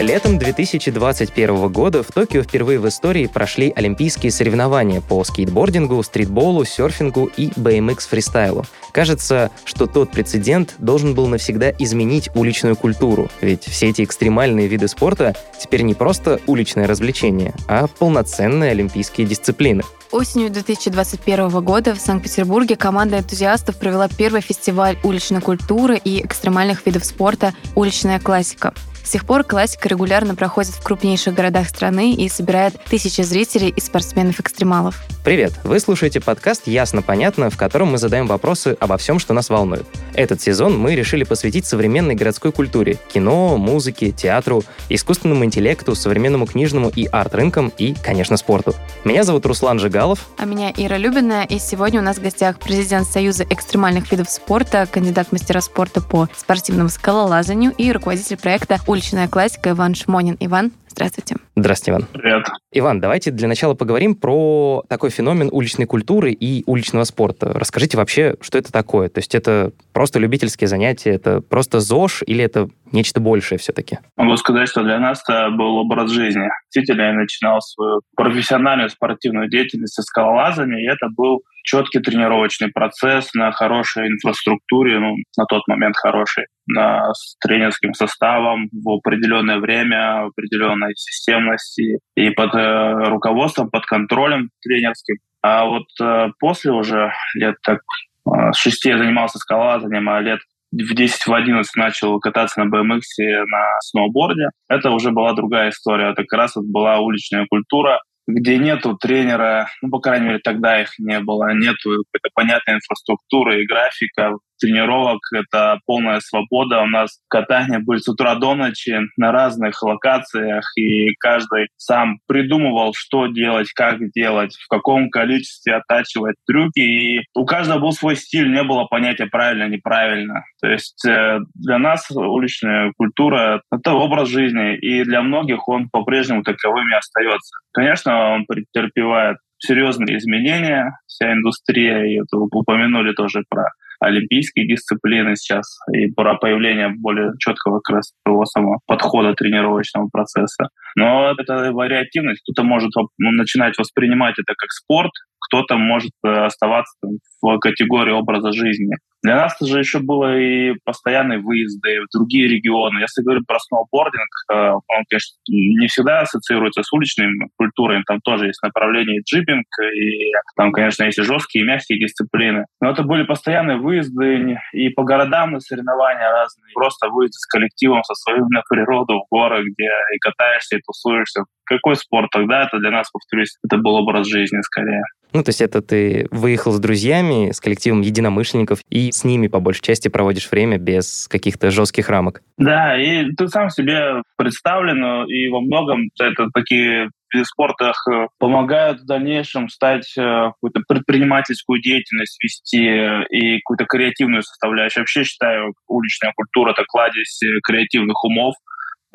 Летом 2021 года в Токио впервые в истории прошли олимпийские соревнования по скейтбордингу, стритболу, серфингу и BMX фристайлу. Кажется, что тот прецедент должен был навсегда изменить уличную культуру, ведь все эти экстремальные виды спорта теперь не просто уличное развлечение, а полноценные олимпийские дисциплины. Осенью 2021 года в Санкт-Петербурге команда энтузиастов провела первый фестиваль уличной культуры и экстремальных видов спорта «Уличная классика». С тех пор классика регулярно проходит в крупнейших городах страны и собирает тысячи зрителей и спортсменов-экстремалов. Привет! Вы слушаете подкаст «Ясно-понятно», в котором мы задаем вопросы обо всем, что нас волнует. Этот сезон мы решили посвятить современной городской культуре — кино, музыке, театру, искусственному интеллекту, современному книжному и арт-рынкам и, конечно, спорту. Меня зовут Руслан Жигалов. А меня Ира Любина, и сегодня у нас в гостях президент Союза экстремальных видов спорта, кандидат мастера спорта по спортивному скалолазанию и руководитель проекта «Уличная классика» Иван Шмонин. Иван, здравствуйте. Здравствуйте, Иван. Привет. Иван, давайте для начала поговорим про такой феномен уличной культуры и уличного спорта. Расскажите вообще, что это такое? То есть это просто любительские занятия, это просто ЗОЖ или это нечто большее все-таки? Могу сказать, что для нас это был образ жизни. Действительно, я начинал свою профессиональную спортивную деятельность со скалолазания, и это был четкий тренировочный процесс на хорошей инфраструктуре, ну, на тот момент хорошей, на, с тренерским составом в определенное время, в определенной системности и под э, руководством, под контролем тренерским. А вот э, после уже лет так э, шести я занимался скалолазанием, а лет в 10 в 11 начал кататься на BMX на сноуборде. Это уже была другая история. Это как раз вот была уличная культура, где нету тренера, ну, по крайней мере, тогда их не было, нету какой-то понятной инфраструктуры и графика тренировок, это полная свобода. У нас катание будет с утра до ночи на разных локациях, и каждый сам придумывал, что делать, как делать, в каком количестве оттачивать трюки. И у каждого был свой стиль, не было понятия правильно, неправильно. То есть э, для нас уличная культура — это образ жизни, и для многих он по-прежнему таковыми остается. Конечно, он претерпевает серьезные изменения, вся индустрия, и это упомянули тоже про олимпийские дисциплины сейчас и про появление более четкого как раз того самого подхода тренировочного процесса. Но это вариативность. Кто-то может ну, начинать воспринимать это как спорт, кто-то может э, оставаться в категории образа жизни. Для нас же еще было и постоянные выезды в другие регионы. Если говорить про сноубординг, э, он, конечно, не всегда ассоциируется с уличной культурой. Там тоже есть направление джипинг, и там, конечно, есть и жесткие, и мягкие дисциплины. Но это были постоянные выезды и по городам на соревнования разные. Просто выезды с коллективом, со своим на природу, в горы, где и катаешься, и тусуешься. Какой спорт тогда? Это для нас, повторюсь, это был образ жизни скорее. Ну, то есть это ты выехал с друзьями, с коллективом единомышленников, и с ними по большей части проводишь время без каких-то жестких рамок. Да, и ты сам себе представлен, и во многом это такие виды спорта э, помогают в дальнейшем стать э, какую-то предпринимательскую деятельность вести и какую-то креативную составляющую. Вообще считаю, уличная культура — это кладезь э, креативных умов,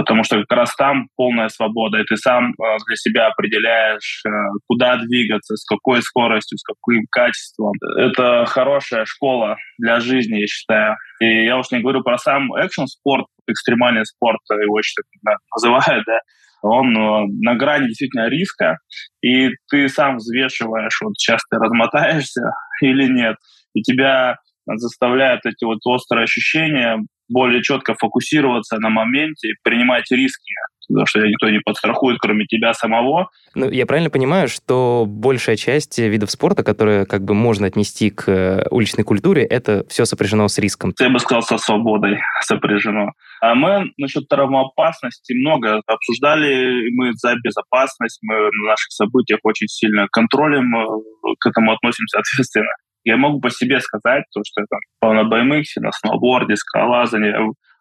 потому что как раз там полная свобода, и ты сам э, для себя определяешь, э, куда двигаться, с какой скоростью, с каким качеством. Это хорошая школа для жизни, я считаю. И я уж не говорю про сам экшн-спорт, экстремальный спорт, его еще так называют, да, он э, на грани действительно риска, и ты сам взвешиваешь, вот сейчас ты размотаешься или нет, и тебя заставляют эти вот острые ощущения более четко фокусироваться на моменте, принимать риски, потому что никто не подстрахует, кроме тебя самого. Ну, я правильно понимаю, что большая часть видов спорта, которые как бы можно отнести к э, уличной культуре, это все сопряжено с риском? Я бы сказал, со свободой сопряжено. А мы насчет травмоопасности много обсуждали, мы за безопасность, мы на наших событиях очень сильно контролем э, к этому относимся ответственно. Я могу по себе сказать, то, что я там на BMX, на сноуборде, скалолазании,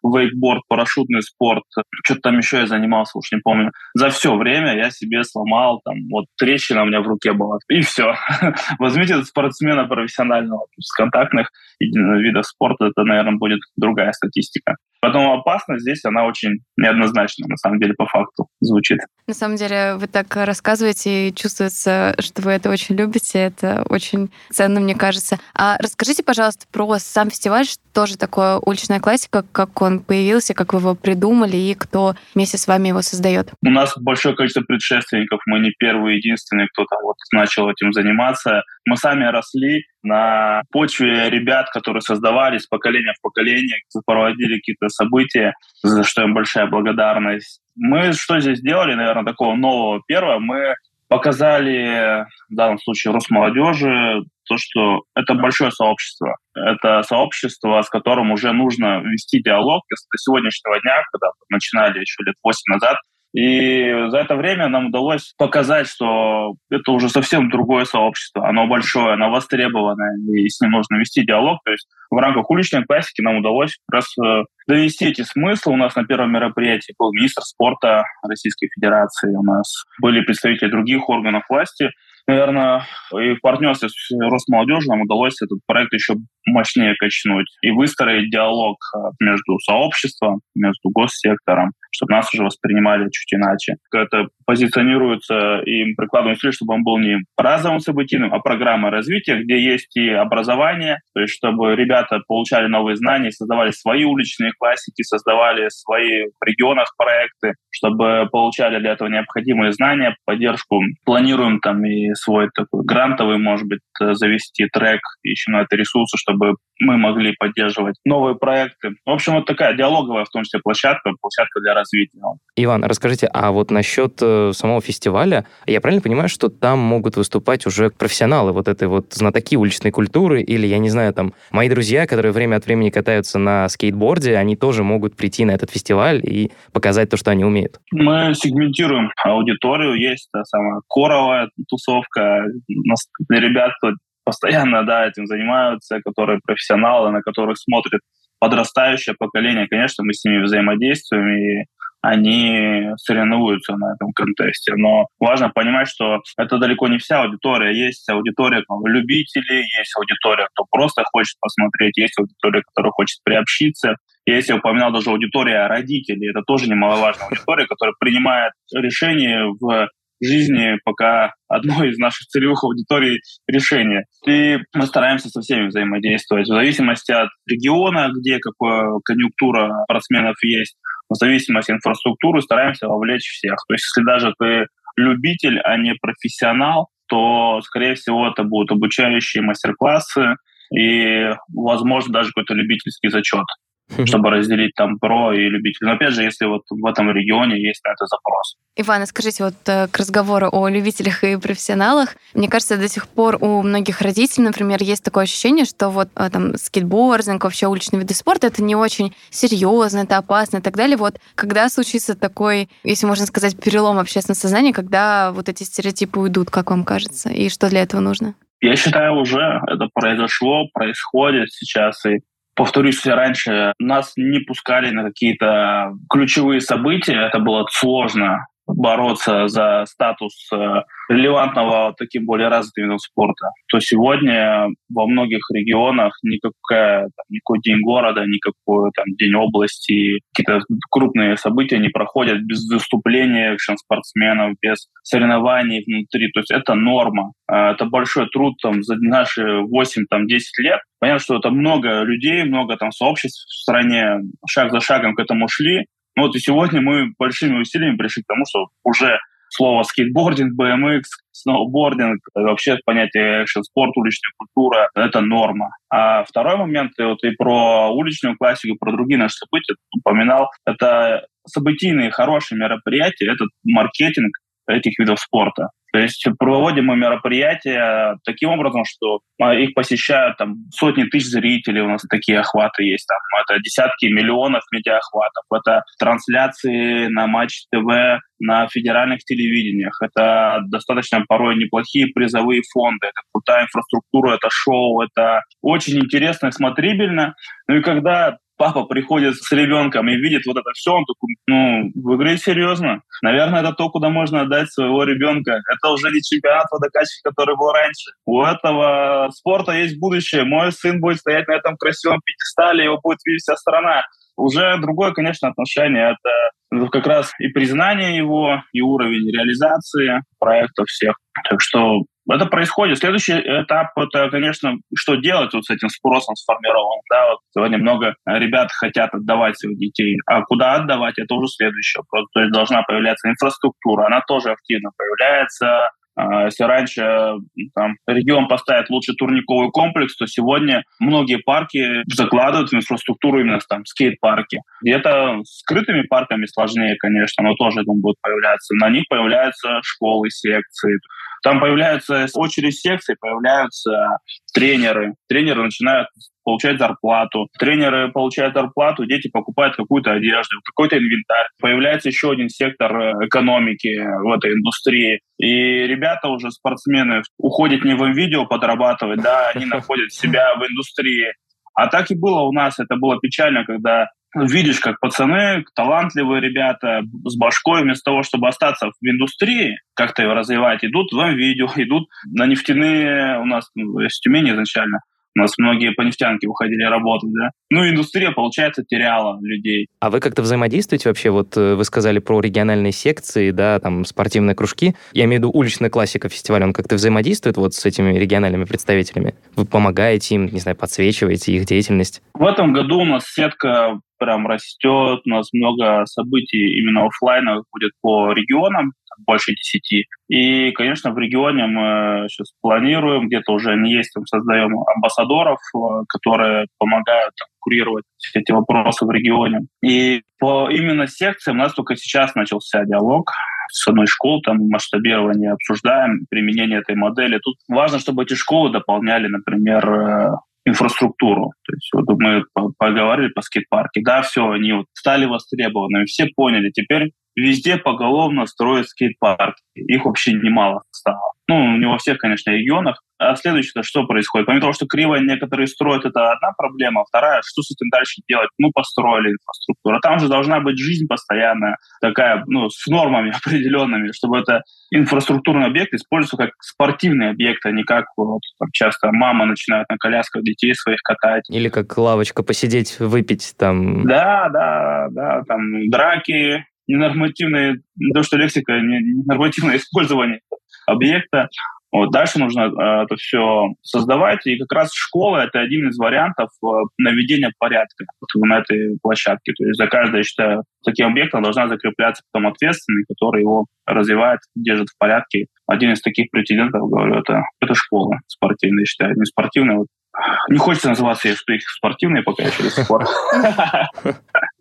вейкборд, парашютный спорт, что-то там еще я занимался, уж не помню. За все время я себе сломал, там, вот трещина у меня в руке была, и все. Возьмите спортсмена профессионального, с контактных видов спорта, это, наверное, будет другая статистика. Поэтому опасность здесь, она очень неоднозначно, на самом деле, по факту звучит. На самом деле, вы так рассказываете, и чувствуется, что вы это очень любите. Это очень ценно, мне кажется. А расскажите, пожалуйста, про сам фестиваль, что же такое уличная классика, как он появился, как вы его придумали и кто вместе с вами его создает? У нас большое количество предшественников. Мы не первый, единственный, кто там вот начал этим заниматься. Мы сами росли на почве ребят, которые создавались поколения в поколение, проводили какие-то события, за что им большая благодарность. Мы что здесь сделали, наверное, такого нового? Первое, мы показали в данном случае Росмолодежи то, что это большое сообщество. Это сообщество, с которым уже нужно вести диалог. До сегодняшнего дня, когда начинали еще лет 8 назад, и за это время нам удалось показать, что это уже совсем другое сообщество. Оно большое, оно востребованное, и с ним нужно вести диалог. То есть в рамках уличной классики нам удалось как раз э, довести эти смыслы. У нас на первом мероприятии был министр спорта Российской Федерации, у нас были представители других органов власти наверное, и в партнерстве с Росмолодежью нам удалось этот проект еще мощнее качнуть и выстроить диалог э, между сообществом, между госсектором, чтобы нас уже воспринимали чуть иначе. Это позиционируется и прикладываем усилия, чтобы он был не разовым событийным, а программой развития, где есть и образование, то есть чтобы ребята получали новые знания, создавали свои уличные классики, создавали свои в регионах проекты, чтобы получали для этого необходимые знания, поддержку. Планируем там и свой такой грантовый, может быть, э, завести трек еще на это ресурсы, чтобы мы могли поддерживать новые проекты. В общем, вот такая диалоговая, в том числе, площадка, площадка для развития. Иван, расскажите, а вот насчет э, самого фестиваля, я правильно понимаю, что там могут выступать уже профессионалы вот этой вот знатоки уличной культуры, или, я не знаю, там, мои друзья, которые время от времени катаются на скейтборде, они тоже могут прийти на этот фестиваль и показать то, что они умеют? Мы сегментируем аудиторию, есть та самая коровая тусовка, ребят, кто постоянно да, этим занимаются, которые профессионалы, на которых смотрит подрастающее поколение. Конечно, мы с ними взаимодействуем, и они соревнуются на этом контесте. Но важно понимать, что это далеко не вся аудитория. Есть аудитория там, любителей, есть аудитория, кто просто хочет посмотреть, есть аудитория, которая хочет приобщиться. Если я упоминал даже аудитория родителей, это тоже немаловажная аудитория, которая принимает решения в жизни пока одной из наших целевых аудиторий решения. И мы стараемся со всеми взаимодействовать в зависимости от региона, где какая конъюнктура спортсменов есть, в зависимости от инфраструктуры стараемся вовлечь всех. То есть если даже ты любитель, а не профессионал, то, скорее всего, это будут обучающие мастер-классы и, возможно, даже какой-то любительский зачет чтобы разделить там про и любителей. Но опять же, если вот в этом регионе есть на это запрос. Иван, скажите, вот э, к разговору о любителях и профессионалах, мне кажется, до сих пор у многих родителей, например, есть такое ощущение, что вот э, там скейтбординг, вообще уличные виды спорта, это не очень серьезно, это опасно и так далее. Вот когда случится такой, если можно сказать, перелом общественного сознания, когда вот эти стереотипы уйдут, как вам кажется, и что для этого нужно? Я считаю, уже это произошло, происходит сейчас, и Повторюсь, раньше нас не пускали на какие-то ключевые события, это было сложно бороться за статус э, релевантного таким более развитым видом спорта, то сегодня во многих регионах никакая, там, никакой день города, никакой там, день области, какие-то крупные события не проходят без выступления экшн-спортсменов, без соревнований внутри. То есть это норма. Э, это большой труд там, за наши 8-10 лет. Понятно, что это много людей, много там сообществ в стране шаг за шагом к этому шли. Ну вот и сегодня мы большими усилиями пришли к тому, что уже слово скейтбординг, BMX, сноубординг, вообще понятие экшн-спорт, уличная культура — это норма. А второй момент, и вот и про уличную классику, про другие наши события упоминал, это событийные хорошие мероприятия, это маркетинг этих видов спорта. То есть проводим мы мероприятия таким образом, что а, их посещают там сотни тысяч зрителей, у нас такие охваты есть, там это десятки миллионов медиаохватов, это трансляции на Матч ТВ, на федеральных телевидениях, это достаточно порой неплохие призовые фонды, это крутая инфраструктура, это шоу, это очень интересно и смотрибельно. Ну и когда папа приходит с ребенком и видит вот это все, он такой, ну, вы говорите серьезно? Наверное, это то, куда можно отдать своего ребенка. Это уже не чемпионат водокачки, который был раньше. У этого спорта есть будущее. Мой сын будет стоять на этом красивом пьедестале, его будет видеть вся страна. Уже другое, конечно, отношение. Это как раз и признание его, и уровень реализации проектов всех. Так что это происходит. Следующий этап — это, конечно, что делать вот с этим спросом сформированным. Да, вот сегодня много ребят хотят отдавать своих детей. А куда отдавать — это уже следующий вопрос. То есть должна появляться инфраструктура. Она тоже активно появляется. А если раньше там, регион поставит лучше турниковый комплекс, то сегодня многие парки закладывают в инфраструктуру именно там скейт-парки. Где-то скрытыми парками сложнее, конечно, но тоже там будут появляться. На них появляются школы, секции. Там появляются очередь секций, появляются тренеры. Тренеры начинают получать зарплату. Тренеры получают зарплату, дети покупают какую-то одежду, какой-то инвентарь. Появляется еще один сектор э, экономики в этой индустрии. И ребята уже, спортсмены, уходят не в видео подрабатывать, да, они находят себя в индустрии. А так и было у нас. Это было печально, когда видишь, как пацаны, талантливые ребята с башкой, вместо того, чтобы остаться в индустрии, как-то ее развивать, идут в видео, идут на нефтяные, у нас ну, в Тюмени изначально, у нас многие по нефтянке уходили работать, да. Ну, индустрия, получается, теряла людей. А вы как-то взаимодействуете вообще? Вот э, вы сказали про региональные секции, да, там спортивные кружки. Я имею в виду уличная классика фестиваля. Он как-то взаимодействует вот с этими региональными представителями? Вы помогаете им, не знаю, подсвечиваете их деятельность? В этом году у нас сетка прям растет, у нас много событий именно офлайна будет по регионам, больше десяти. И, конечно, в регионе мы сейчас планируем, где-то уже они есть, там, создаем амбассадоров, э, которые помогают там, курировать эти вопросы в регионе. И по именно секциям у нас только сейчас начался диалог с одной школой, там масштабирование обсуждаем, применение этой модели. Тут важно, чтобы эти школы дополняли, например, э, инфраструктуру. То есть вот мы поговорили по скейт-парке, да, все, они вот стали востребованными, все поняли, теперь везде поголовно строят скейт-парки. Их вообще немало стало. Ну, не во всех, конечно, регионах. А следующее, что происходит? Помимо того, что криво некоторые строят, это одна проблема. А вторая, что с этим дальше делать? Ну, построили инфраструктуру. А там же должна быть жизнь постоянная, такая, ну, с нормами определенными, чтобы это инфраструктурный объект использовался как спортивный объект, а не как вот, там, часто мама начинает на колясках детей своих катать. Или как лавочка посидеть, выпить там. Да, да, да, там драки, ненормативное, не то что лексика, ненормативное использование объекта. Вот, дальше нужно э, это все создавать, и как раз школа — это один из вариантов э, наведения порядка на этой площадке. То есть за каждое, я считаю, таким объектом должна закрепляться потом ответственный, который его развивает, держит в порядке. Один из таких претендентов, говорю, это, это школа спортивная, я считаю, не спортивная. Вот. Не хочется называться их спортивные пока еще до сих пор.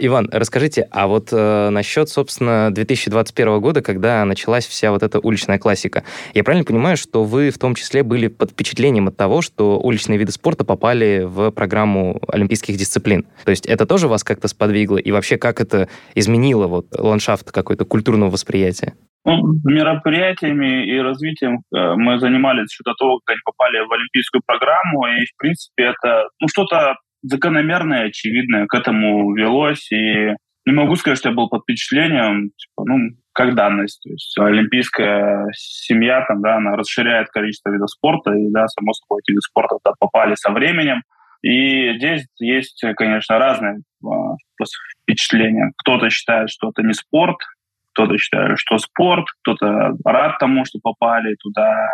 Иван, расскажите, а вот э, насчет, собственно, 2021 года, когда началась вся вот эта уличная классика, я правильно понимаю, что вы в том числе были под впечатлением от того, что уличные виды спорта попали в программу олимпийских дисциплин? То есть это тоже вас как-то сподвигло? И вообще, как это изменило вот ландшафт какой-то культурного восприятия? Ну, мероприятиями и развитием э, мы занимались еще до того, как они попали в олимпийскую программу, и, в принципе, это ну, что-то закономерное, очевидное к этому велось. И не могу сказать, что я был под впечатлением, типа, ну, как данность. То есть олимпийская семья, там, да, она расширяет количество видов спорта, и, да, само собой, эти виды спорта туда попали со временем. И здесь есть, конечно, разные а, впечатления. Кто-то считает, что это не спорт, кто-то считает, что спорт, кто-то рад тому, что попали туда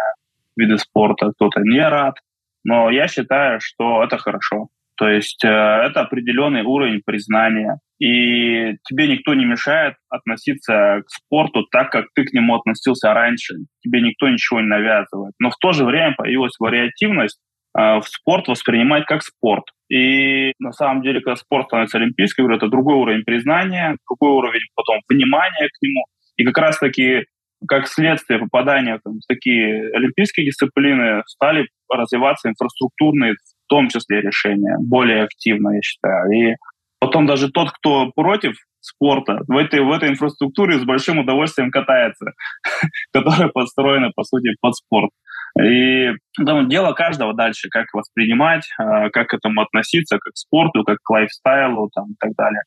виды спорта, кто-то не рад. Но я считаю, что это хорошо. То есть э, это определенный уровень признания. И тебе никто не мешает относиться к спорту так, как ты к нему относился раньше. Тебе никто ничего не навязывает. Но в то же время появилась вариативность э, в спорт воспринимать как спорт. И на самом деле, когда спорт становится олимпийским, это другой уровень признания, другой уровень потом внимания к нему. И как раз-таки как следствие попадания в такие олимпийские дисциплины стали развиваться инфраструктурные в том числе решения, более активно, я считаю. И потом даже тот, кто против спорта, в этой, в этой инфраструктуре с большим удовольствием катается, которая построена, по сути, под спорт. И ну, дело каждого дальше, как воспринимать, а, как к этому относиться, как к спорту, как к лайфстайлу там, и так далее.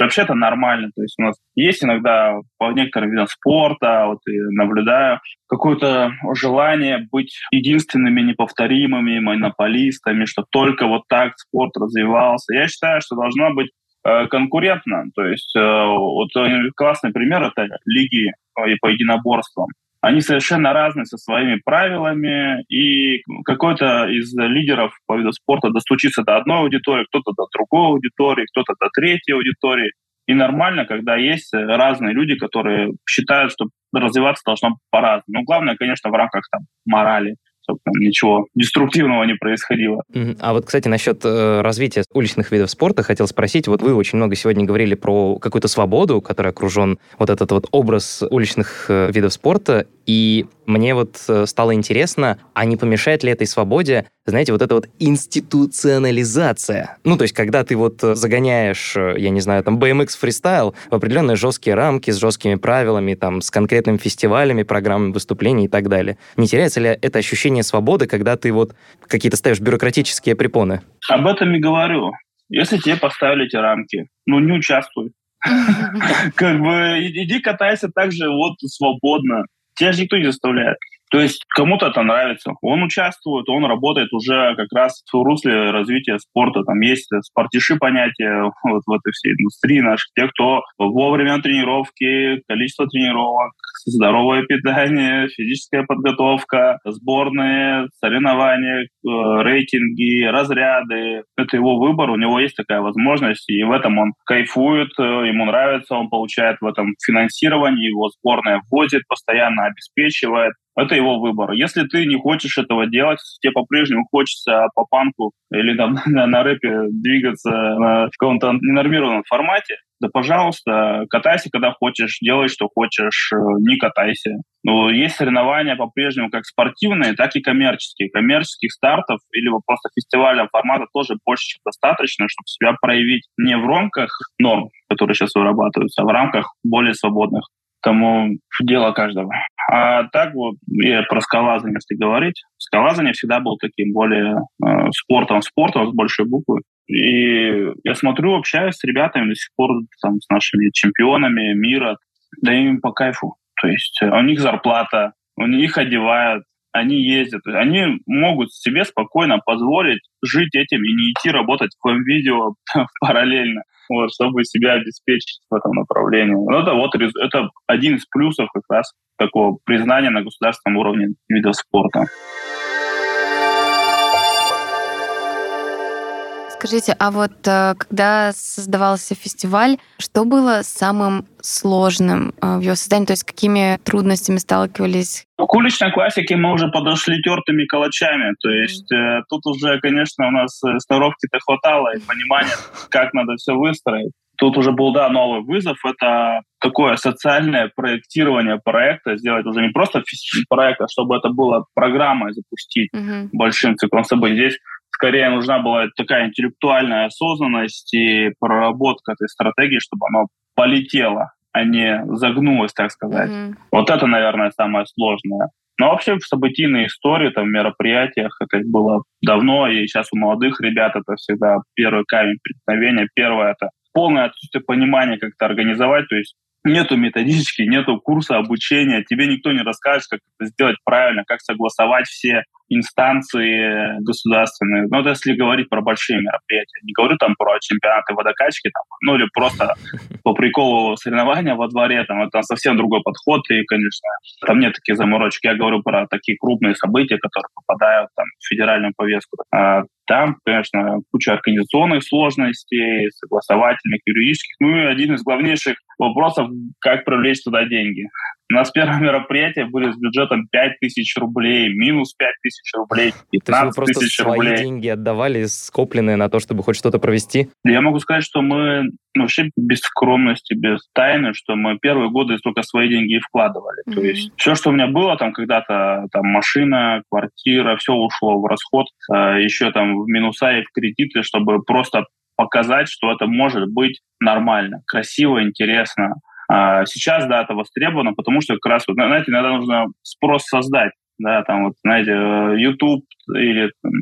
Вообще это нормально. То есть у нас есть иногда по некоторым видам спорта, вот и наблюдаю, какое-то желание быть единственными неповторимыми монополистами, что только вот так спорт развивался. Я считаю, что должна быть э, конкурентно. То есть э, вот классный пример — это лиги по единоборствам. Они совершенно разные со своими правилами, и какой-то из лидеров по виду спорта достучится до одной аудитории, кто-то до другой аудитории, кто-то до третьей аудитории. И нормально, когда есть разные люди, которые считают, что развиваться должно по-разному. Но главное, конечно, в рамках там, морали чтобы там ничего деструктивного не происходило. А вот, кстати, насчет э, развития уличных видов спорта хотел спросить. Вот вы очень много сегодня говорили про какую-то свободу, которая окружен вот этот вот образ уличных э, видов спорта. И мне вот э, стало интересно, а не помешает ли этой свободе, знаете, вот эта вот институционализация? Ну, то есть, когда ты вот загоняешь, я не знаю, там, BMX фристайл в определенные жесткие рамки с жесткими правилами, там, с конкретными фестивалями, программами выступлений и так далее. Не теряется ли это ощущение свободы, когда ты вот какие-то ставишь бюрократические препоны? Об этом и говорю. Если тебе поставили эти рамки, ну, не участвуй. Как бы иди катайся так же вот свободно. Тебя же никто не заставляет. То есть кому-то это нравится, он участвует, он работает уже как раз в русле развития спорта. Там есть спортиши понятия вот в этой всей индустрии наших. Те, кто вовремя тренировки, количество тренировок, здоровое питание, физическая подготовка, сборные, соревнования, э, рейтинги, разряды. Это его выбор, у него есть такая возможность, и в этом он кайфует, э, ему нравится, он получает в этом финансирование, его сборная ввозит, постоянно обеспечивает. Это его выбор. Если ты не хочешь этого делать, тебе по-прежнему хочется по панку или там на, на рэпе двигаться на каком-то ненормированном формате, да, пожалуйста, катайся, когда хочешь, делай, что хочешь, э, не катайся. Но есть соревнования по-прежнему как спортивные, так и коммерческие. Коммерческих стартов или просто фестивального формата тоже больше, чем достаточно, чтобы себя проявить не в рамках норм, которые сейчас вырабатываются, а в рамках более свободных. Тому дело каждого. А так вот, я про скалазание, если говорить, скалазание всегда был таким более э, спортом, спортом с большой буквы. И я смотрю, общаюсь с ребятами до сих пор, там, с нашими чемпионами мира, да им по кайфу. То есть э, у них зарплата, у них одевают, они ездят. Они могут себе спокойно позволить жить этим и не идти работать в видео параллельно, вот, чтобы себя обеспечить в этом направлении. Ну, это вот это один из плюсов как раз такого признания на государственном уровне видов спорта. Скажите, а вот э, когда создавался фестиваль, что было самым сложным э, в его создании? То есть какими трудностями сталкивались? К уличной классике мы уже подошли тертыми калачами. То есть mm. тут уже, конечно, у нас сноровки-то хватало и понимания, как надо все выстроить. Тут уже был, да, новый вызов. Это такое социальное проектирование проекта, сделать уже не просто проект, а чтобы это было программой запустить mm-hmm. большим циклом событий. Здесь скорее нужна была такая интеллектуальная осознанность и проработка этой стратегии, чтобы она полетела, а не загнулась, так сказать. Mm-hmm. Вот это, наверное, самое сложное. Но вообще в событийной истории, там, в мероприятиях это было давно, и сейчас у молодых ребят это всегда первый камень преткновения. Первое — это полное отсутствие понимания, как это организовать. То есть нету методички, нету курса обучения, тебе никто не расскажет, как это сделать правильно, как согласовать все инстанции государственные. Ну, это если говорить про большие мероприятия. Не говорю там про чемпионаты водокачки, там, ну или просто по приколу соревнования во дворе, там это совсем другой подход, и, конечно, там нет таких заморочек. Я говорю про такие крупные события, которые попадают там, в федеральную повестку. А там, конечно, куча организационных сложностей, согласовательных, юридических. Ну и один из главнейших вопросов, как привлечь туда деньги. У нас первое мероприятие были с бюджетом 5 тысяч рублей, минус 5 тысяч рублей, 15 тысяч рублей. свои деньги отдавали, скопленные на то, чтобы хоть что-то провести? Я могу сказать, что мы ну, вообще без скромности, без тайны, что мы первые годы только свои деньги и вкладывали. Mm-hmm. То есть все, что у меня было там когда-то, там машина, квартира, все ушло в расход, а еще там в минуса и в кредиты, чтобы просто показать, что это может быть нормально, красиво, интересно. А сейчас, да, это востребовано, потому что как раз, знаете, иногда нужно спрос создать. Да, там вот, знаете, э, YouTube или там,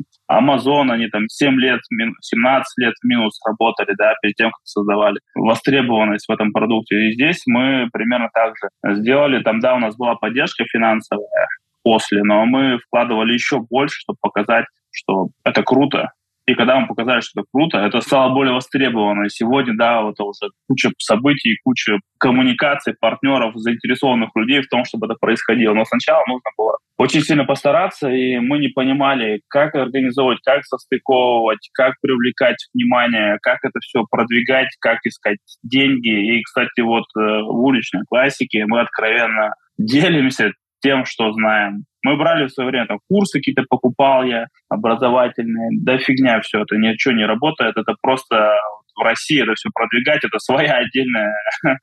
Amazon, они там 7 лет, 17 лет минус работали, да, перед тем, как создавали востребованность в этом продукте. И здесь мы примерно так же сделали. Там, да, у нас была поддержка финансовая после, но мы вкладывали еще больше, чтобы показать, что это круто, И когда мы показали, что это круто, это стало более востребовано. И сегодня, да, вот уже куча событий, куча коммуникаций, партнеров, заинтересованных людей в том, чтобы это происходило. Но сначала нужно было очень сильно постараться, и мы не понимали, как организовывать, как состыковывать, как привлекать внимание, как это все продвигать, как искать деньги. И, кстати, вот э, в уличной классике мы откровенно делимся тем, что знаем. Мы брали в свое время там курсы какие-то покупал я, образовательные. Да фигня все это, ничего не работает. Это просто в России это все продвигать, это своя отдельная,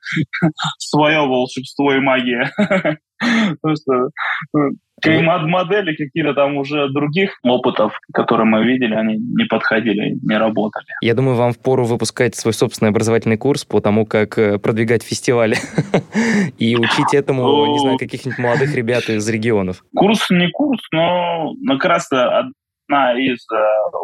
свое волшебство и магия. Просто модели какие-то там уже других опытов, которые мы видели, они не подходили, не работали. Я думаю, вам впору выпускать свой собственный образовательный курс по тому, как э, продвигать фестивали и учить этому, не знаю, каких-нибудь молодых ребят из регионов. Курс не курс, но как раз одна из э,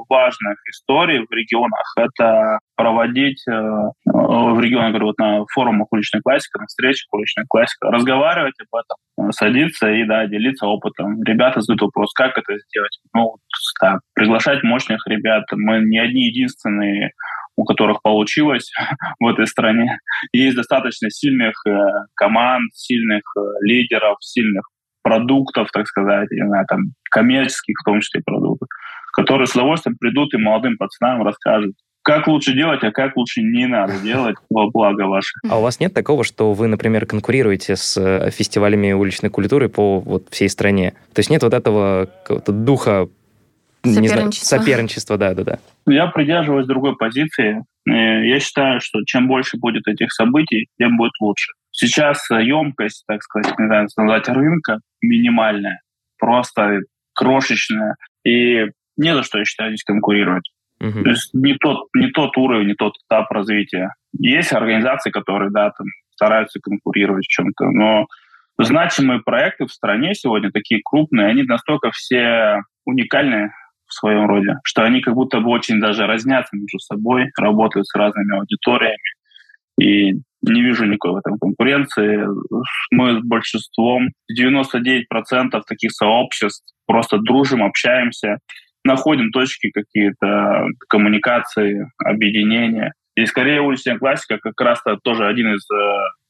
важных историй в регионах — это проводить э, в регионах, говорю, вот на форумах уличной классики, на встречах уличной классики, разговаривать об этом, садиться и, да, делиться опытом. Ребята задают вопрос, как это сделать. Ну, да, приглашать мощных ребят. Мы не одни единственные у которых получилось в этой стране. Есть достаточно сильных э, команд, сильных э, лидеров, сильных продуктов, так сказать, не знаю, там, коммерческих в том числе продуктов, которые с удовольствием придут и молодым пацанам расскажут, как лучше делать, а как лучше не надо делать во благо ваше. А у вас нет такого, что вы, например, конкурируете с э, фестивалями уличной культуры по вот всей стране? То есть нет вот этого духа соперничества. Не знаю, соперничества, да, да, да. Я придерживаюсь другой позиции. Э, я считаю, что чем больше будет этих событий, тем будет лучше. Сейчас емкость, так сказать, не знаю, назвать рынка минимальная, просто крошечная. И не за что, я считаю, здесь конкурировать. Uh-huh. То есть не тот, не тот уровень, не тот этап развития. Есть организации, которые, да, там стараются конкурировать в чем-то, но значимые проекты в стране сегодня, такие крупные, они настолько все уникальные в своем роде, что они как будто бы очень даже разнятся между собой, работают с разными аудиториями. И не вижу никакой в этом конкуренции. Мы с большинством, 99% таких сообществ просто дружим, общаемся, находим точки какие-то коммуникации, объединения. И скорее уличная классика как раз -то тоже один из э,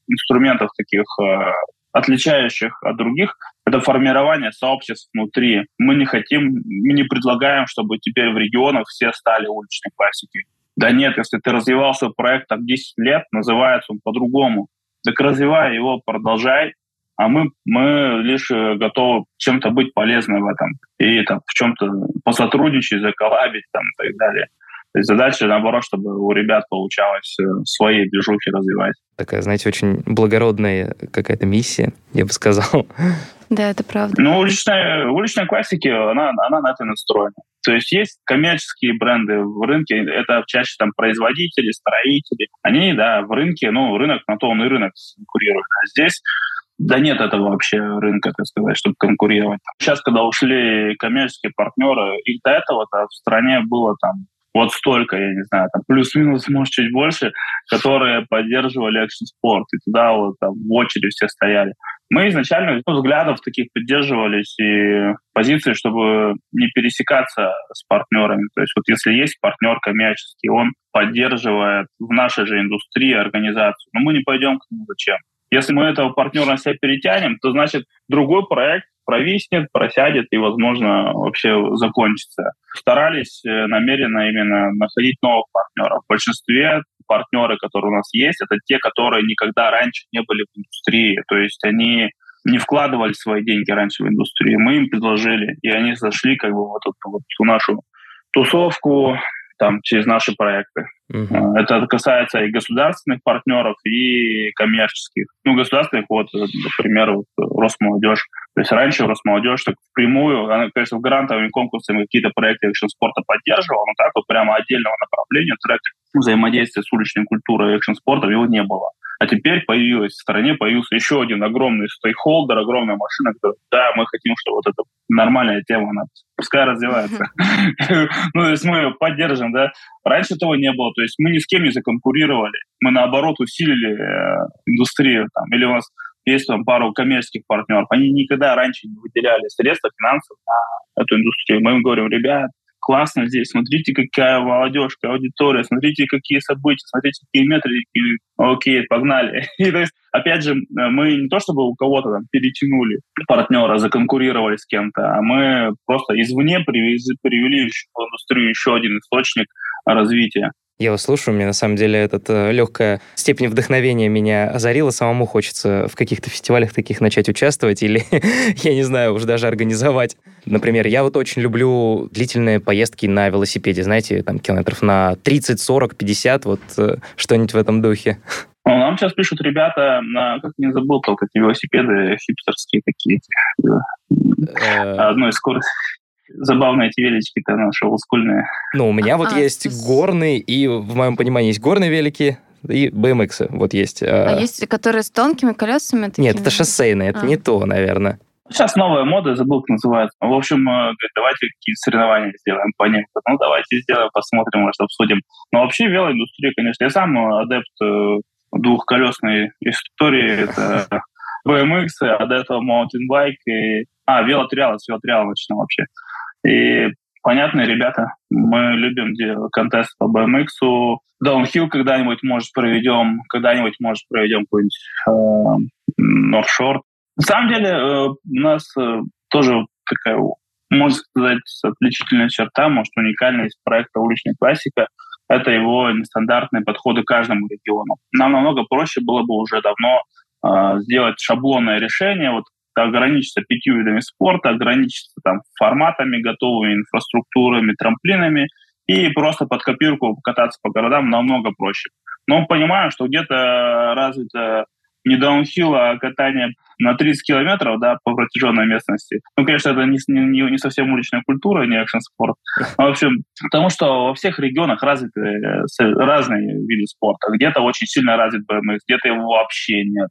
инструментов таких э, отличающих от других, это формирование сообществ внутри. Мы не хотим, мы не предлагаем, чтобы теперь в регионах все стали уличной классикой. Да нет, если ты развивал свой проект там 10 лет, называется он по-другому. Так развивай его, продолжай, а мы, мы лишь э, готовы чем-то быть полезны в этом и там, в чем-то посотрудничать, заколабить там, и так далее. То есть задача, наоборот, чтобы у ребят получалось э, свои движухи развивать. Такая, знаете, очень благородная какая-то миссия, я бы сказал. Да, это правда. Ну, уличная, уличная классика, она, она на это настроена. То есть есть коммерческие бренды в рынке, это чаще там производители, строители. Они, да, в рынке, ну, рынок на то он и рынок конкурирует. А здесь да нет этого вообще рынка, так сказать, чтобы конкурировать. Сейчас, когда ушли коммерческие партнеры, их до этого-то в стране было там вот столько, я не знаю, там плюс-минус, может, чуть больше, которые поддерживали экшн-спорт. И туда вот там в очереди все стояли. Мы изначально ну, взглядов таких придерживались и позиции, чтобы не пересекаться с партнерами. То есть вот если есть партнер коммерческий, он поддерживает в нашей же индустрии организацию, но мы не пойдем к нему зачем. Если мы этого партнера на себя перетянем, то значит другой проект провиснет, просядет и, возможно, вообще закончится. Старались э, намеренно именно находить новых партнеров. В большинстве партнеры, которые у нас есть, это те, которые никогда раньше не были в индустрии. То есть они не вкладывали свои деньги раньше в индустрию. Мы им предложили, и они зашли как бы в эту вот, нашу тусовку там через наши проекты. Uh-huh. Это касается и государственных партнеров, и коммерческих. Ну, государственных, вот, например, вот, Росмолодежь. То есть раньше Росмолодежь так впрямую, она, конечно, в грантовыми конкурсами какие-то проекты экшн спорта поддерживала, но так вот прямо отдельного направления трека взаимодействия с уличной культурой и экшн спортом его не было. А теперь появилась в стране появился еще один огромный стейкхолдер, огромная машина, которая, да, мы хотим, чтобы вот эта нормальная тема, она пускай развивается. Ну, то есть мы ее поддержим, да. Раньше этого не было, то есть мы ни с кем не законкурировали. Мы, наоборот, усилили э, индустрию. Там, или у нас есть там пару коммерческих партнеров. Они никогда раньше не выделяли средства финансов на эту индустрию. Мы им говорим, ребят, классно здесь, смотрите, какая молодежь, какая аудитория, смотрите, какие события, смотрите, какие метрики, окей, погнали. И то есть, опять же, мы не то чтобы у кого-то там перетянули партнера, законкурировали с кем-то, а мы просто извне привезли, привели в индустрию еще один источник развития. Я вас слушаю, мне на самом деле эта э, легкая степень вдохновения меня озарила. Самому хочется в каких-то фестивалях таких начать участвовать или, я не знаю, уже даже организовать. Например, я вот очень люблю длительные поездки на велосипеде, знаете, там километров на 30, 40, 50, вот э, что-нибудь в этом духе. Ну, нам сейчас пишут ребята, на, как не забыл, только эти велосипеды хипстерские такие. Э, Одной скорости забавные эти велички-то наши олдскульные. Ну, у меня вот а, есть с... горные, и в моем понимании есть горные велики, и BMX вот есть. А, а есть, которые с тонкими колесами? Такими? Нет, это шоссейные, это а. не то, наверное. Сейчас новая мода, забыл, как называется. В общем, э, давайте какие-то соревнования сделаем по ним. Ну, давайте сделаем, посмотрим, может, обсудим. Но вообще велоиндустрия, конечно, я сам адепт э, двухколесной истории. Это BMX, а до этого маунтинбайк и... А, велотриал, с велотриала начинал вообще. И понятные ребята. Мы любим контест по BMX. Даунхилл когда-нибудь, может, проведем, когда-нибудь, может, проведем какой-нибудь э. На самом деле э, у нас э, тоже такая, можно сказать, отличительная черта, может, уникальность проекта «Уличная классика» — это его нестандартные подходы к каждому региону. Нам намного проще было бы уже давно э, сделать шаблонное решение, вот ограничиться пятью видами спорта, ограничиться там форматами, готовыми инфраструктурами, трамплинами и просто под копирку кататься по городам намного проще. Но понимаю, что где-то развито не даунхилл, а катание на 30 километров да, по протяженной местности. Ну, конечно, это не, не, не совсем уличная культура, не экшн-спорт. В общем, потому что во всех регионах развиты э, разные виды спорта. Где-то очень сильно развит BMX, где-то его вообще нет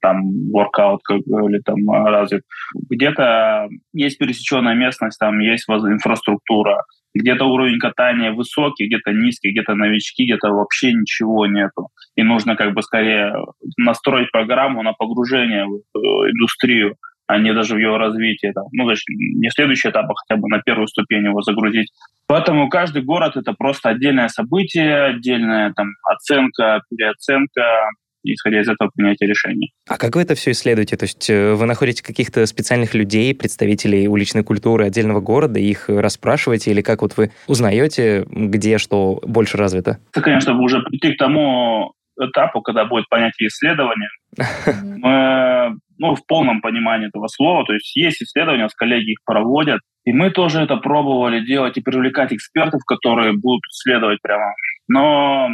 там воркаут или там а, развит. Где-то есть пересеченная местность, там есть инфраструктура, где-то уровень катания высокий, где-то низкий, где-то новички, где-то вообще ничего нету. И нужно как бы скорее настроить программу на погружение в э, индустрию, а не даже в ее развитие. Там. Ну, значит, не следующий этап, а хотя бы на первую ступень его загрузить. Поэтому каждый город — это просто отдельное событие, отдельная там оценка, переоценка, исходя из этого принятия решений. А как вы это все исследуете? То есть э, вы находите каких-то специальных людей, представителей уличной культуры отдельного города, их расспрашиваете, или как вот вы узнаете, где что больше развито? Это, конечно, уже прийти к тому этапу, когда будет понятие исследования. Мы ну, в полном понимании этого слова. То есть есть исследования, с коллеги их проводят. И мы тоже это пробовали делать и привлекать экспертов, которые будут исследовать прямо. Но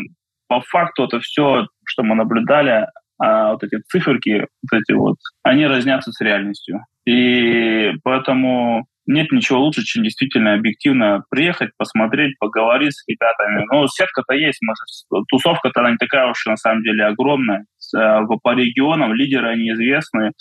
по факту это все, что мы наблюдали, а вот эти циферки, вот эти вот, они разнятся с реальностью. И поэтому нет ничего лучше, чем действительно объективно приехать, посмотреть, поговорить с ребятами. Ну, сетка-то есть, тусовка-то она не такая уж на самом деле огромная. Э, по регионам лидеры они известны.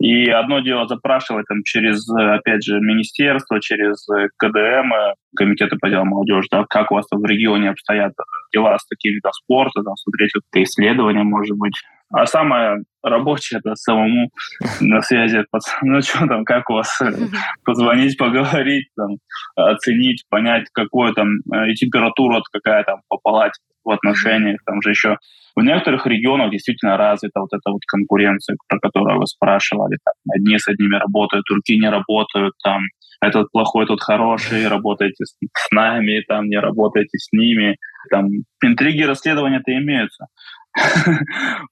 И одно дело запрашивать там через, опять же, министерство, через КДМ, комитеты по делам молодежи, да, как у вас там в регионе обстоят дела с такими видами спорта, там, смотреть вот исследования, может быть. А самое рабочее это самому на связи, ну что там, как у вас, позвонить, поговорить, там, оценить, понять, какую там э, и температура какая там попалать в отношениях, там же еще в некоторых регионах действительно развита вот эта вот конкуренция, про которую вы спрашивали. Там, одни с одними работают, другие не работают. Там, этот плохой, тот хороший, работаете с, с нами, там, не работаете с ними. Там, интриги расследования-то имеются.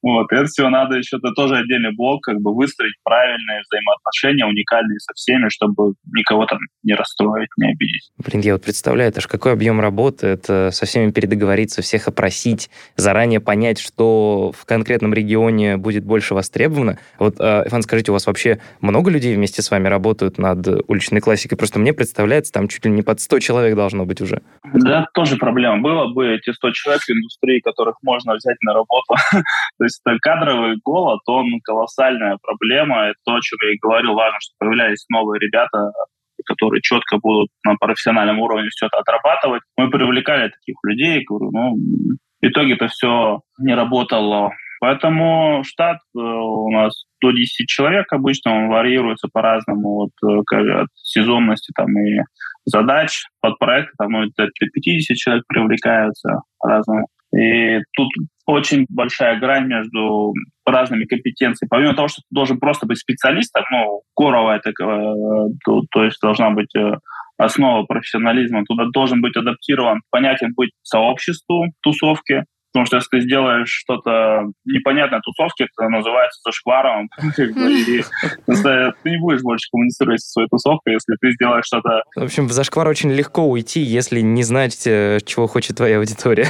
Вот, это все надо еще, это тоже отдельный блок, как бы выстроить правильные взаимоотношения, уникальные со всеми, чтобы никого там не расстроить, не обидеть. Блин, я вот представляю, это же какой объем работы, это со всеми передоговориться, всех опросить, заранее понять, что в конкретном регионе будет больше востребовано. Вот, э, Иван, скажите, у вас вообще много людей вместе с вами работают над уличной классикой? Просто мне представляется, там чуть ли не под 100 человек должно быть уже. Да, тоже проблема. Было бы эти 100 человек в индустрии, которых можно взять на работу работу. то есть это кадровый голод, он колоссальная проблема. Это то, о чем я и говорил, важно, что появлялись новые ребята, которые четко будут на профессиональном уровне все это отрабатывать. Мы привлекали таких людей, говорю, ну, в итоге это все не работало Поэтому штат э, у нас до 10 человек обычно, он варьируется по-разному вот, э, от сезонности там, и задач под проект, там ну, 50 человек привлекаются по-разному. И тут очень большая грань между разными компетенциями. Помимо того, что ты должен просто быть специалистом, ну, коровая такая, э, то, то есть должна быть основа профессионализма, туда должен быть адаптирован, понятен быть сообществу тусовки, Потому что если ты сделаешь что-то непонятное тусовке, это называется зашкваром. И ты не будешь больше коммуницировать со своей тусовкой, если ты сделаешь что-то... В общем, в зашквар очень легко уйти, если не знать, э, чего хочет твоя аудитория.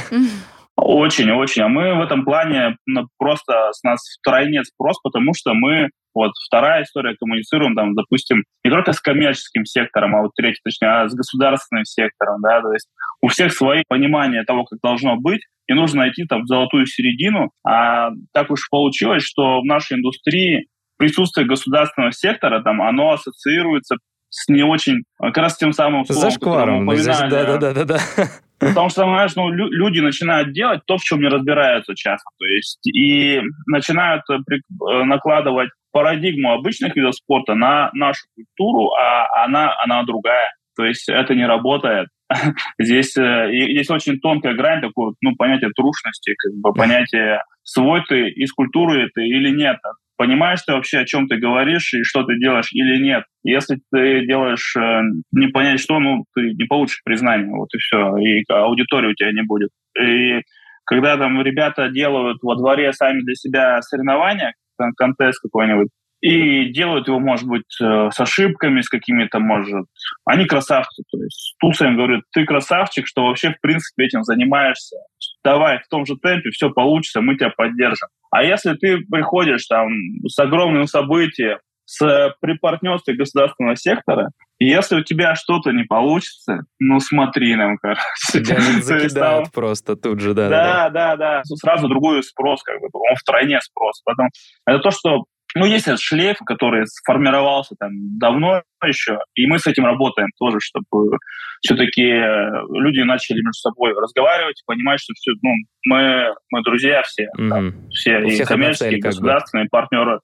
Очень, очень. А мы в этом плане ну, просто с нас втройне спрос, потому что мы вот вторая история, коммуницируем, там, допустим, не только с коммерческим сектором, а вот третья, точнее, а с государственным сектором, да, то есть у всех свои понимания того, как должно быть, и нужно найти там золотую середину. А так уж получилось, что в нашей индустрии присутствие государственного сектора, там, оно ассоциируется с не очень, как раз тем самым словом, Зашкваром, да, да, да, да, да. Потому что, знаешь, ну, люди начинают делать то, в чем не разбираются часто. То есть и начинают э, э, накладывать парадигму обычных видов спорта на нашу культуру, а она, она другая. То есть это не работает. здесь, э, здесь очень тонкая грань, такое ну, понятие трушности, как бы понятие свой ты из культуры ты или нет. Понимаешь ты вообще, о чем ты говоришь и что ты делаешь или нет. Если ты делаешь э, не понять что, ну, ты не получишь признания, вот и все, и аудитории у тебя не будет. И когда там ребята делают во дворе сами для себя соревнования, контест какой-нибудь, и делают его, может быть, э, с ошибками, с какими-то, может... Они красавцы. То есть Туса им говорит, ты красавчик, что вообще, в принципе, этим занимаешься. Давай в том же темпе, все получится, мы тебя поддержим. А если ты приходишь там с огромным событием, с припартнерством государственного сектора, если у тебя что-то не получится, ну смотри нам, короче. Тебя закидают просто тут же, да. Да, да, да. Сразу другой спрос, как бы, он втройне спрос. Поэтому это то, что ну, есть этот шлейф, который сформировался там давно еще, и мы с этим работаем тоже, чтобы все-таки люди начали между собой разговаривать, понимать, что все, ну, мы, мы друзья все, mm-hmm. там, все и коммерческие, и государственные бы. партнеры,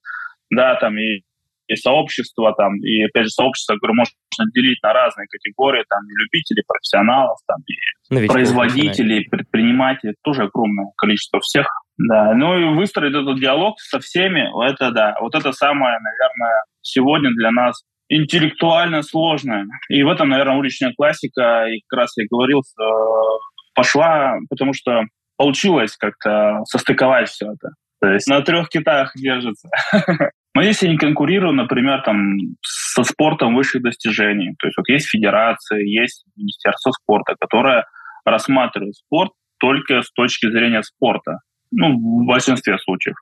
да, там и и сообщество, там, и опять же сообщество, которое можно делить на разные категории, там, и любителей, профессионалов, там, и Новичков, производителей, предпринимателей, тоже огромное количество всех. Да, ну и выстроить этот диалог со всеми, это да, вот это самое, наверное, сегодня для нас интеллектуально сложное. И в этом, наверное, уличная классика, и как раз я говорил, пошла, потому что получилось как-то состыковать все это. То есть на трех китах держится. Но если не конкурирую, например, там, со спортом высших достижений, то есть вот есть федерация, есть Министерство спорта, которое рассматривает спорт только с точки зрения спорта, ну, в большинстве случаев.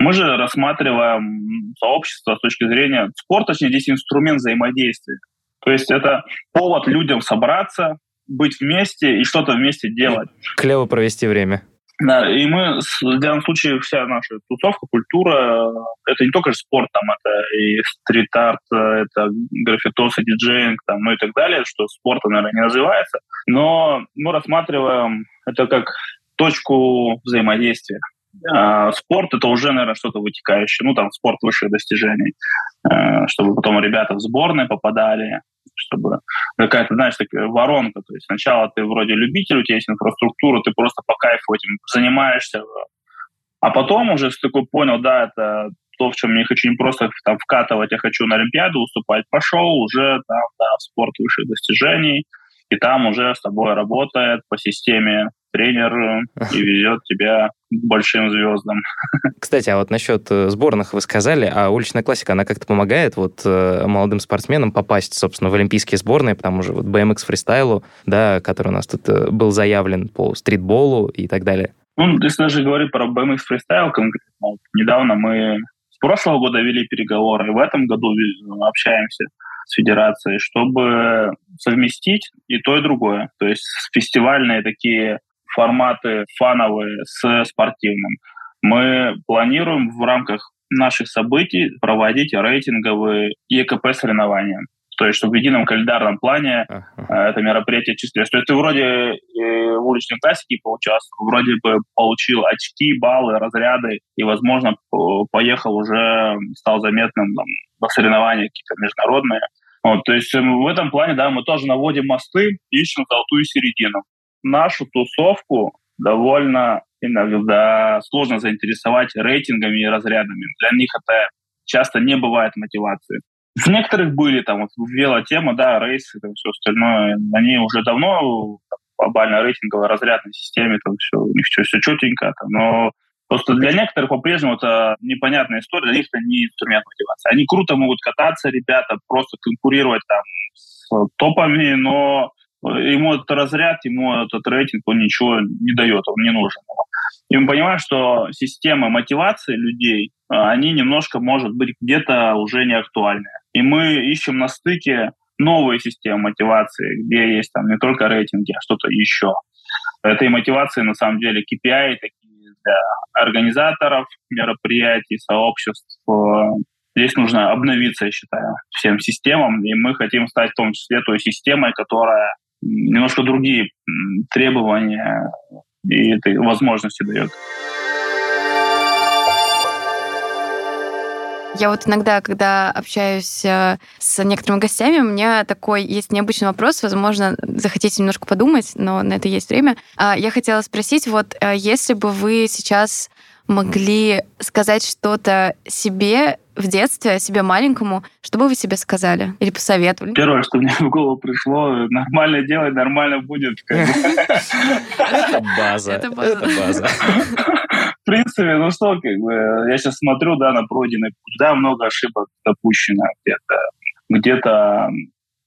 Мы же рассматриваем сообщество с точки зрения спорта, точнее, здесь инструмент взаимодействия. То есть это повод людям собраться, быть вместе и что-то вместе делать. Клево провести время. Да, и мы в данном случае вся наша тусовка, культура, это не только же спорт, там это и стрит-арт, это граффитос, и диджеинг, там, ну и так далее, что спорта, наверное, не развивается, но мы рассматриваем это как точку взаимодействия. А спорт это уже, наверное, что-то вытекающее, ну там спорт высших достижений, э, чтобы потом ребята в сборные попадали, чтобы какая-то, знаешь, такая воронка. То есть сначала ты вроде любитель, у тебя есть инфраструктура, ты просто по кайфу этим занимаешься, а потом уже, если такой понял, да, это то, в чем я хочу не просто там вкатывать, я хочу на Олимпиаду выступать, пошел уже там, да, в спорт высших достижений, и там уже с тобой работает по системе тренер и везет тебя к большим звездам. Кстати, а вот насчет э, сборных вы сказали, а уличная классика, она как-то помогает вот э, молодым спортсменам попасть, собственно, в олимпийские сборные, потому что вот BMX фристайлу, да, который у нас тут э, был заявлен по стритболу и так далее. Ну, если даже говорить про BMX фристайл конкретно, недавно мы с прошлого года вели переговоры, и в этом году общаемся с федерацией, чтобы совместить и то, и другое. То есть фестивальные такие форматы фановые с спортивным. Мы планируем в рамках наших событий проводить рейтинговые ЕКП соревнования. То есть, чтобы в едином календарном плане uh-huh. это мероприятие числилось. То есть ты вроде э, в уличной классике поучаствовал, вроде бы получил очки, баллы, разряды, и, возможно, поехал уже, стал заметным там, на соревнования какие-то международные. Вот, то есть эм, в этом плане, да, мы тоже наводим мосты, ищем золотую середину. Нашу тусовку довольно иногда сложно заинтересовать рейтингами и разрядами. Для них это часто не бывает мотивации. В некоторых были там вот велотема, да, рейсы, там все остальное, они уже давно глобально рейтинговой разрядной системе, там все, у них все, все четенько, там, но Просто для некоторых по-прежнему это непонятная история, для них это не инструмент мотивации. Они круто могут кататься, ребята, просто конкурировать там с топами, но ему этот разряд, ему этот рейтинг, он ничего не дает, он не нужен. И мы понимаем, что система мотивации людей, а, они немножко, может быть, где-то уже не актуальны. И мы ищем на стыке новые системы мотивации, где есть там не только рейтинги, а что-то еще. Этой мотивации, на самом деле, KPI такие для организаторов мероприятий, сообществ. Здесь нужно обновиться, я считаю, всем системам, и мы хотим стать в том числе той системой, которая немножко другие требования и этой возможности дает. Я вот иногда, когда общаюсь э, с некоторыми гостями, у меня такой есть необычный вопрос, возможно, захотите немножко подумать, но на это есть время. А, я хотела спросить, вот э, если бы вы сейчас могли сказать что-то себе в детстве, себе маленькому, что бы вы себе сказали или посоветовали? Первое, что мне в голову пришло, нормально делай, нормально будет. Это база. Это база. В принципе, ну что, как бы, я сейчас смотрю, да, на пройденный путь, да, много ошибок допущено где-то, где-то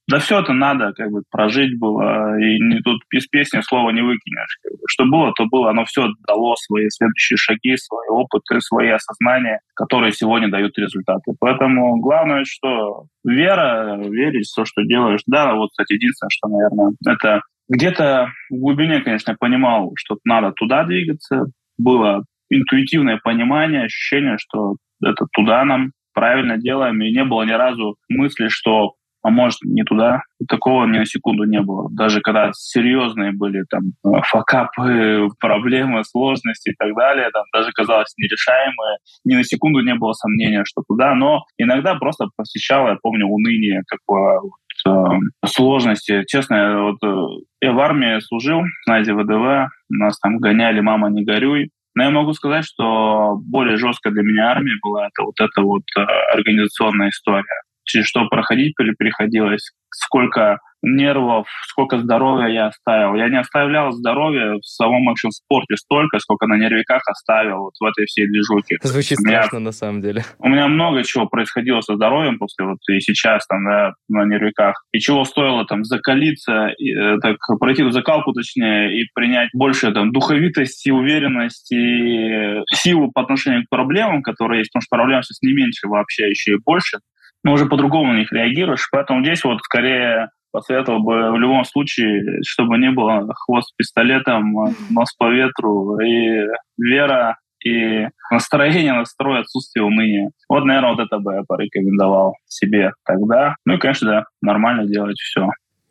да все это надо как бы прожить было, и не, тут из песни слова не выкинешь. Как бы. Что было, то было, оно все дало свои следующие шаги, свои опыты, свои осознания, которые сегодня дают результаты. Поэтому главное, что вера, верить в то, что делаешь. Да, вот, кстати, единственное, что, наверное, это где-то в глубине, конечно, понимал, что надо туда двигаться. Было интуитивное понимание, ощущение, что это туда нам правильно делаем, и не было ни разу мысли, что а может не туда. И такого ни на секунду не было. Даже когда серьезные были там факапы, проблемы, сложности и так далее, там даже казалось нерешаемые, ни на секунду не было сомнения, что туда. Но иногда просто посещало, я помню, уныние, какое вот, э, сложности. Честно, вот, э, я в армии служил, знаете, ВДВ, нас там гоняли «мама, не горюй», но я могу сказать, что более жесткая для меня армия была это вот эта вот э, организационная история через что проходить приходилось, сколько нервов, сколько здоровья я оставил. Я не оставлял здоровье в самом общем спорте столько, сколько на нервиках оставил вот в этой всей движухе. Звучит меня, страшно на самом деле. У меня много чего происходило со здоровьем после вот и сейчас там да, на нервиках. И чего стоило там закалиться, и, э, так пройти эту закалку точнее и принять больше там духовитости, уверенности, силу по отношению к проблемам, которые есть, потому что проблем сейчас не меньше вообще, еще и больше но уже по-другому на них реагируешь. Поэтому здесь вот скорее посоветовал бы в любом случае, чтобы не было хвост пистолетом, нос по ветру и вера и настроение, настрой, отсутствие уныния. Вот, наверное, вот это бы я порекомендовал себе тогда. Ну и, конечно, да, нормально делать все.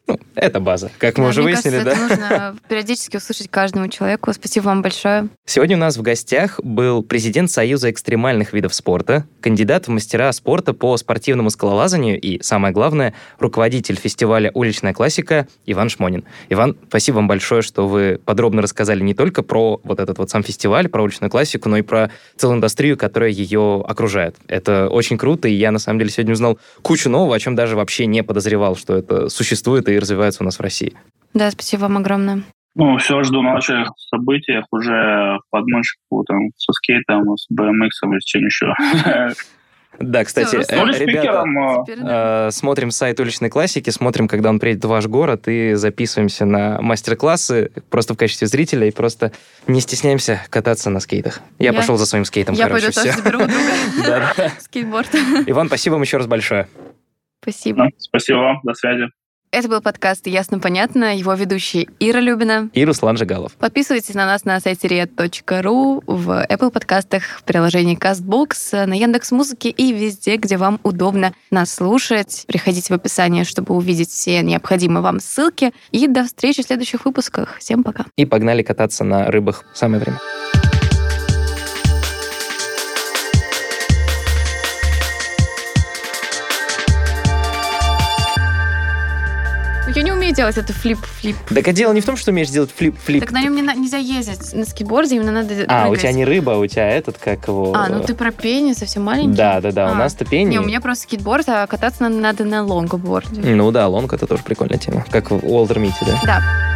Ну, это база, как мы да, уже выяснили, кажется, да? Нужно периодически услышать каждому человеку. Спасибо вам большое. Сегодня у нас в гостях был президент Союза экстремальных видов спорта, кандидат в мастера спорта по спортивному скалолазанию и, самое главное, руководитель фестиваля «Уличная классика» Иван Шмонин. Иван, спасибо вам большое, что вы подробно рассказали не только про вот этот вот сам фестиваль, про уличную классику, но и про целую индустрию, которая ее окружает. Это очень круто, и я, на самом деле, сегодня узнал кучу нового, о чем даже вообще не подозревал, что это существует и и развиваются у нас в России. Да, спасибо вам огромное. Ну, все жду на ваших событиях уже в подмышку, там, со скейтом, с BMX или с чем еще. Да, кстати, Все, э, ребята, э, смотрим сайт уличной классики, смотрим, когда он приедет в ваш город, и записываемся на мастер-классы просто в качестве зрителя, и просто не стесняемся кататься на скейтах. Я, я пошел за своим скейтом, я короче, пойду тоже заберу друга скейтборд. Иван, спасибо вам еще раз большое. Спасибо. Спасибо вам, до связи. Это был подкаст «Ясно-понятно». Его ведущие Ира Любина и Руслан Жигалов. Подписывайтесь на нас на сайте red.ru, в Apple подкастах, в приложении CastBox, на Яндекс Музыке и везде, где вам удобно нас слушать. Приходите в описание, чтобы увидеть все необходимые вам ссылки. И до встречи в следующих выпусках. Всем пока. И погнали кататься на рыбах. Самое время. Умею делать это флип-флип. Так а дело не в том, что умеешь делать флип-флип. Так на нем не, нельзя ездить. На скейтборде именно надо А, прыгать. у тебя не рыба, а у тебя этот, как его... А, ну ты про пенни совсем маленький? Да, да, да, у А. нас-то пенни. Не, у меня просто скейтборд, а кататься надо, надо на лонгборде. Ну да, лонг это тоже прикольная тема. Как в Уолтер Мите, да? Да.